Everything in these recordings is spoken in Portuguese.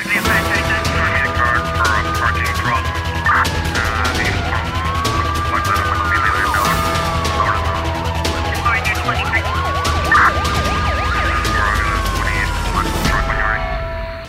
Exactly.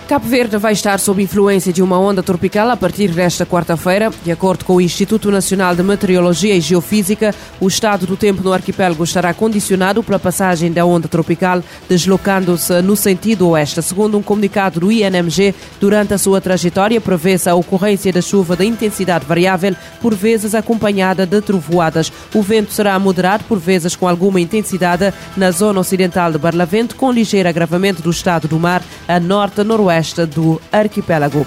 Cabo Verde vai estar sob influência de uma onda tropical a partir desta quarta-feira. De acordo com o Instituto Nacional de Meteorologia e Geofísica, o estado do tempo no arquipélago estará condicionado pela passagem da onda tropical, deslocando-se no sentido oeste. Segundo um comunicado do INMG, durante a sua trajetória prevê-se a ocorrência da chuva de intensidade variável, por vezes acompanhada de trovoadas. O vento será moderado, por vezes com alguma intensidade, na zona ocidental de Barlavento, com ligeiro agravamento do estado do mar a norte-noroeste do arquipélago.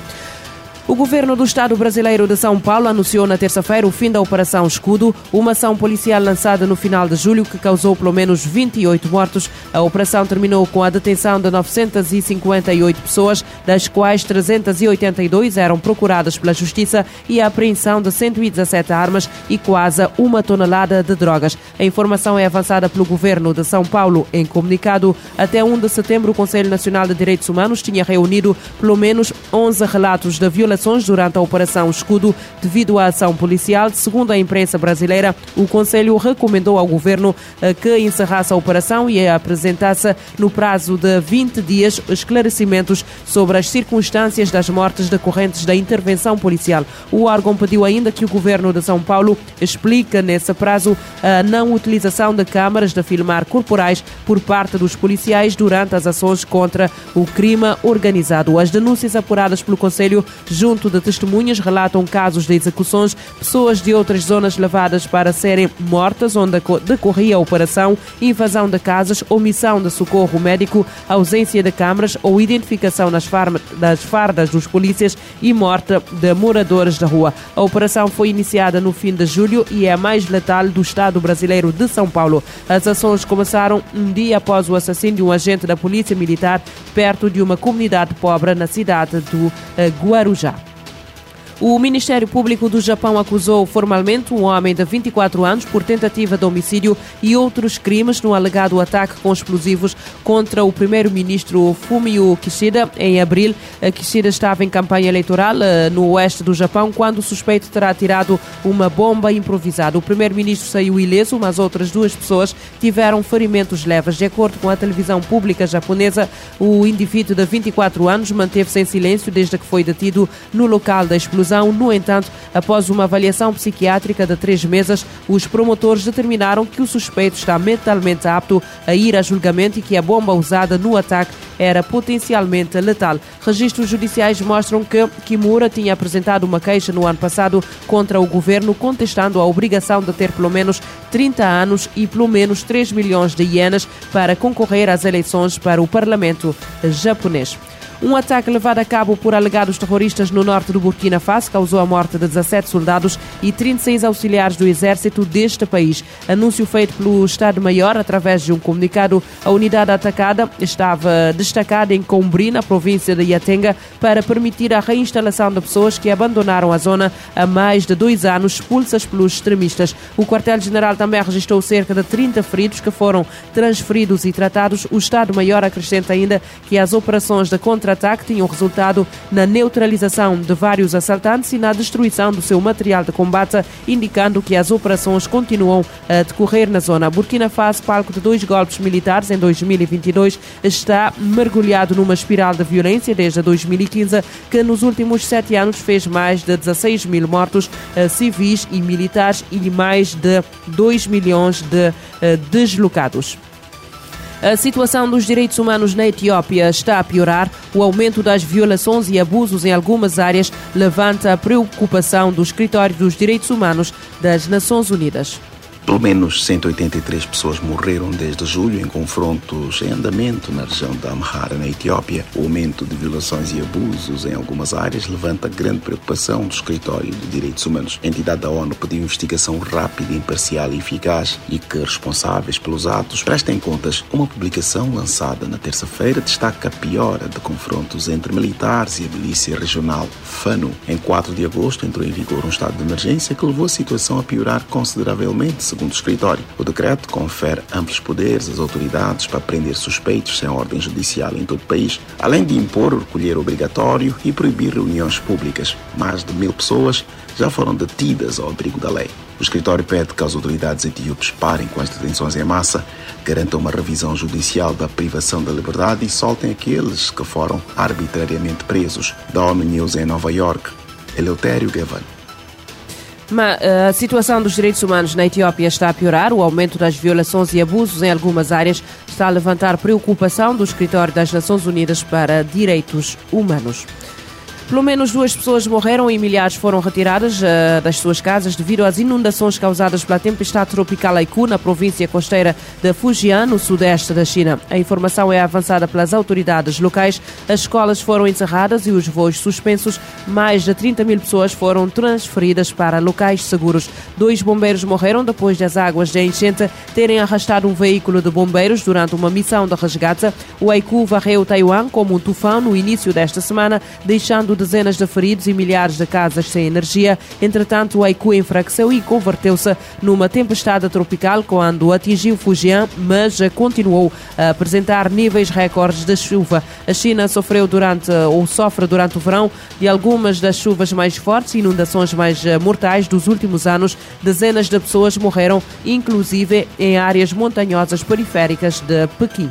O governo do Estado brasileiro de São Paulo anunciou na terça-feira o fim da Operação Escudo, uma ação policial lançada no final de julho que causou pelo menos 28 mortos. A operação terminou com a detenção de 958 pessoas, das quais 382 eram procuradas pela Justiça e a apreensão de 117 armas e quase uma tonelada de drogas. A informação é avançada pelo governo de São Paulo em comunicado. Até 1 de setembro, o Conselho Nacional de Direitos Humanos tinha reunido pelo menos 11 relatos de violação durante a Operação Escudo devido à ação policial. Segundo a imprensa brasileira, o Conselho recomendou ao governo eh, que encerrasse a operação e apresentasse no prazo de 20 dias esclarecimentos sobre as circunstâncias das mortes decorrentes da intervenção policial. O órgão pediu ainda que o governo de São Paulo explique nesse prazo a não utilização de câmaras de filmar corporais por parte dos policiais durante as ações contra o crime organizado. As denúncias apuradas pelo Conselho junto de testemunhas, relatam casos de execuções, pessoas de outras zonas levadas para serem mortas onde decorria a operação, invasão de casas, omissão de socorro médico, ausência de câmaras ou identificação nas, das fardas dos polícias e morte de moradores da rua. A operação foi iniciada no fim de julho e é a mais letal do Estado brasileiro de São Paulo. As ações começaram um dia após o assassínio de um agente da Polícia Militar perto de uma comunidade pobre na cidade do eh, Guarujá. O Ministério Público do Japão acusou formalmente um homem de 24 anos por tentativa de homicídio e outros crimes no alegado ataque com explosivos contra o primeiro-ministro Fumio Kishida em abril. Kishida estava em campanha eleitoral eh, no oeste do Japão quando o suspeito terá tirado uma bomba improvisada. O primeiro-ministro saiu ileso, mas outras duas pessoas tiveram ferimentos leves. De acordo com a televisão pública japonesa, o indivíduo de 24 anos manteve-se em silêncio desde que foi detido no local da explosão no entanto, após uma avaliação psiquiátrica de três meses, os promotores determinaram que o suspeito está mentalmente apto a ir a julgamento e que a bomba usada no ataque era potencialmente letal. Registros judiciais mostram que Kimura tinha apresentado uma queixa no ano passado contra o governo, contestando a obrigação de ter pelo menos 30 anos e pelo menos 3 milhões de ienes para concorrer às eleições para o parlamento japonês. Um ataque levado a cabo por alegados terroristas no norte do Burkina Faso causou a morte de 17 soldados e 36 auxiliares do exército deste país. Anúncio feito pelo Estado-Maior através de um comunicado. A unidade atacada estava destacada em Combri, na província de Yatenga, para permitir a reinstalação de pessoas que abandonaram a zona há mais de dois anos, expulsas pelos extremistas. O quartel-general também registrou cerca de 30 feridos que foram transferidos e tratados. O Estado-Maior acrescenta ainda que as operações de contra contra-ataque tinham resultado na neutralização de vários assaltantes e na destruição do seu material de combate, indicando que as operações continuam a decorrer na zona. Burkina Faso, palco de dois golpes militares em 2022, está mergulhado numa espiral de violência desde 2015, que nos últimos sete anos fez mais de 16 mil mortos eh, civis e militares e mais de 2 milhões de eh, deslocados. A situação dos direitos humanos na Etiópia está a piorar. O aumento das violações e abusos em algumas áreas levanta a preocupação do Escritório dos Direitos Humanos das Nações Unidas. Pelo menos 183 pessoas morreram desde julho em confrontos em andamento na região da Amhara, na Etiópia. O aumento de violações e abusos em algumas áreas levanta grande preocupação do Escritório de Direitos Humanos. A entidade da ONU pediu investigação rápida, imparcial e eficaz e que responsáveis pelos atos prestem contas. Uma publicação lançada na terça-feira destaca a piora de confrontos entre militares e a milícia regional FANU. Em 4 de agosto entrou em vigor um estado de emergência que levou a situação a piorar consideravelmente segundo o escritório. O decreto confere amplos poderes às autoridades para prender suspeitos sem ordem judicial em todo o país, além de impor o recolher obrigatório e proibir reuniões públicas. Mais de mil pessoas já foram detidas ao abrigo da lei. O escritório pede que as autoridades etíopes parem com as detenções em massa, garantam uma revisão judicial da privação da liberdade e soltem aqueles que foram arbitrariamente presos. Da ONU News em Nova York, Eleutério Gavan. Eh, a situação dos direitos humanos na Etiópia está a piorar. O aumento das violações e abusos em algumas áreas está a levantar preocupação do Escritório das Nações Unidas para Direitos Humanos. Pelo menos duas pessoas morreram e milhares foram retiradas uh, das suas casas devido às inundações causadas pela tempestade tropical Aiku na província costeira de Fujian, no sudeste da China. A informação é avançada pelas autoridades locais. As escolas foram encerradas e os voos suspensos. Mais de 30 mil pessoas foram transferidas para locais seguros. Dois bombeiros morreram depois das águas de enchente terem arrastado um veículo de bombeiros durante uma missão de resgate. O Aiku varreu Taiwan como um tufão no início desta semana, deixando dezenas de feridos e milhares de casas sem energia. Entretanto, o Aiku enfraqueceu e converteu-se numa tempestade tropical quando atingiu Fujian, mas continuou a apresentar níveis recordes de chuva. A China sofreu durante ou sofre durante o verão de algumas das chuvas mais fortes e inundações mais mortais dos últimos anos. Dezenas de pessoas morreram, inclusive em áreas montanhosas periféricas de Pequim.